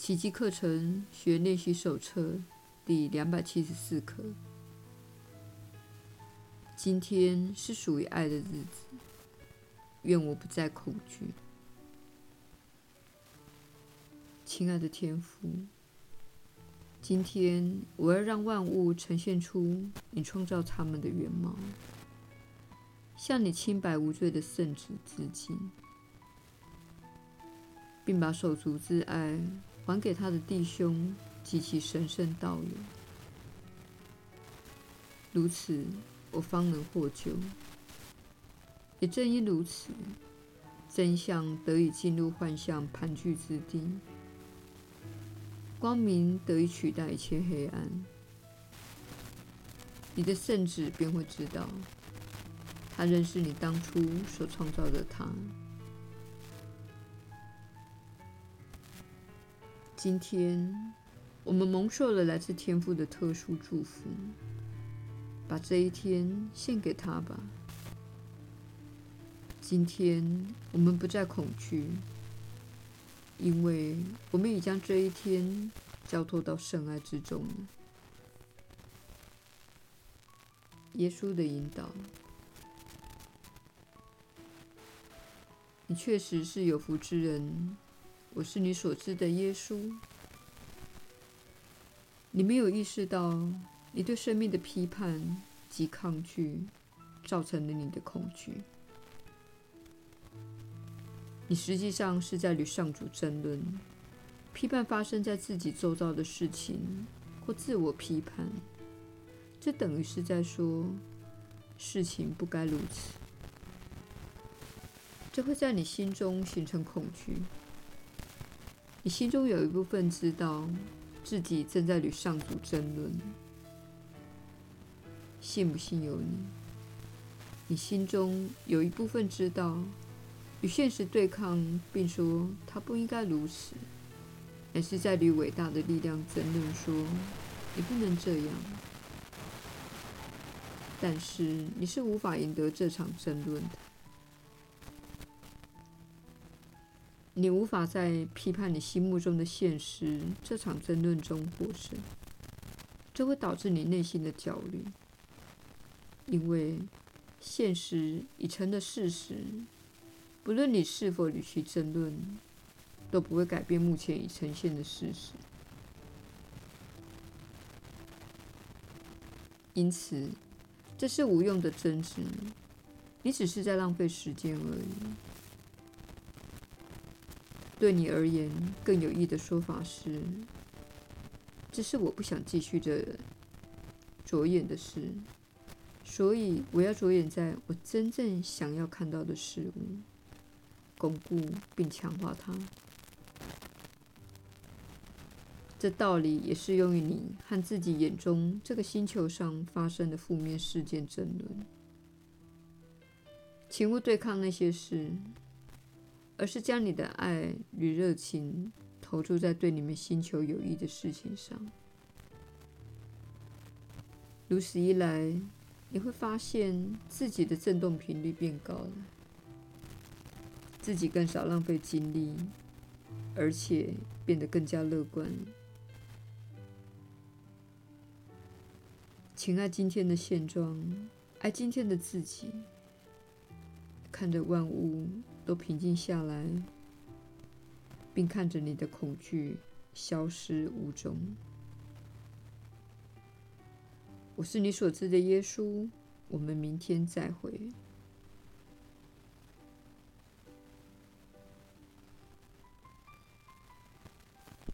奇迹课程学练习手册第两百七十四课。今天是属于爱的日子，愿我不再恐惧。亲爱的天父，今天我要让万物呈现出你创造他们的原貌，向你清白无罪的圣子致敬，并把手足之爱。还给他的弟兄及其神圣道友，如此我方能获救。也正因如此，真相得以进入幻象盘踞之地，光明得以取代一切黑暗。你的圣子便会知道，他认识你当初所创造的他。今天，我们蒙受了来自天父的特殊祝福，把这一天献给他吧。今天，我们不再恐惧，因为我们已将这一天交托到圣爱之中了。耶稣的引导，你确实是有福之人。我是你所知的耶稣。你没有意识到，你对生命的批判及抗拒，造成了你的恐惧。你实际上是在与上主争论，批判发生在自己周遭的事情，或自我批判。这等于是在说，事情不该如此。这会在你心中形成恐惧。你心中有一部分知道自己正在与上主争论，信不信由你。你心中有一部分知道与现实对抗，并说他不应该如此，乃是在与伟大的力量争论，说你不能这样。但是你是无法赢得这场争论的。你无法在批判你心目中的现实这场争论中获胜，这会导致你内心的焦虑，因为现实已成了事实，不论你是否与其争论，都不会改变目前已呈现的事实。因此，这是无用的争执，你只是在浪费时间而已。对你而言，更有益的说法是：这是我不想继续的着眼的事，所以我要着眼在我真正想要看到的事物，巩固并强化它。这道理也适用于你和自己眼中这个星球上发生的负面事件争论。请勿对抗那些事。而是将你的爱与热情投注在对你们星球有益的事情上。如此一来，你会发现自己的振动频率变高了，自己更少浪费精力，而且变得更加乐观。请爱今天的现状，爱今天的自己，看着万物。都平静下来，并看着你的恐惧消失无踪。我是你所知的耶稣。我们明天再会。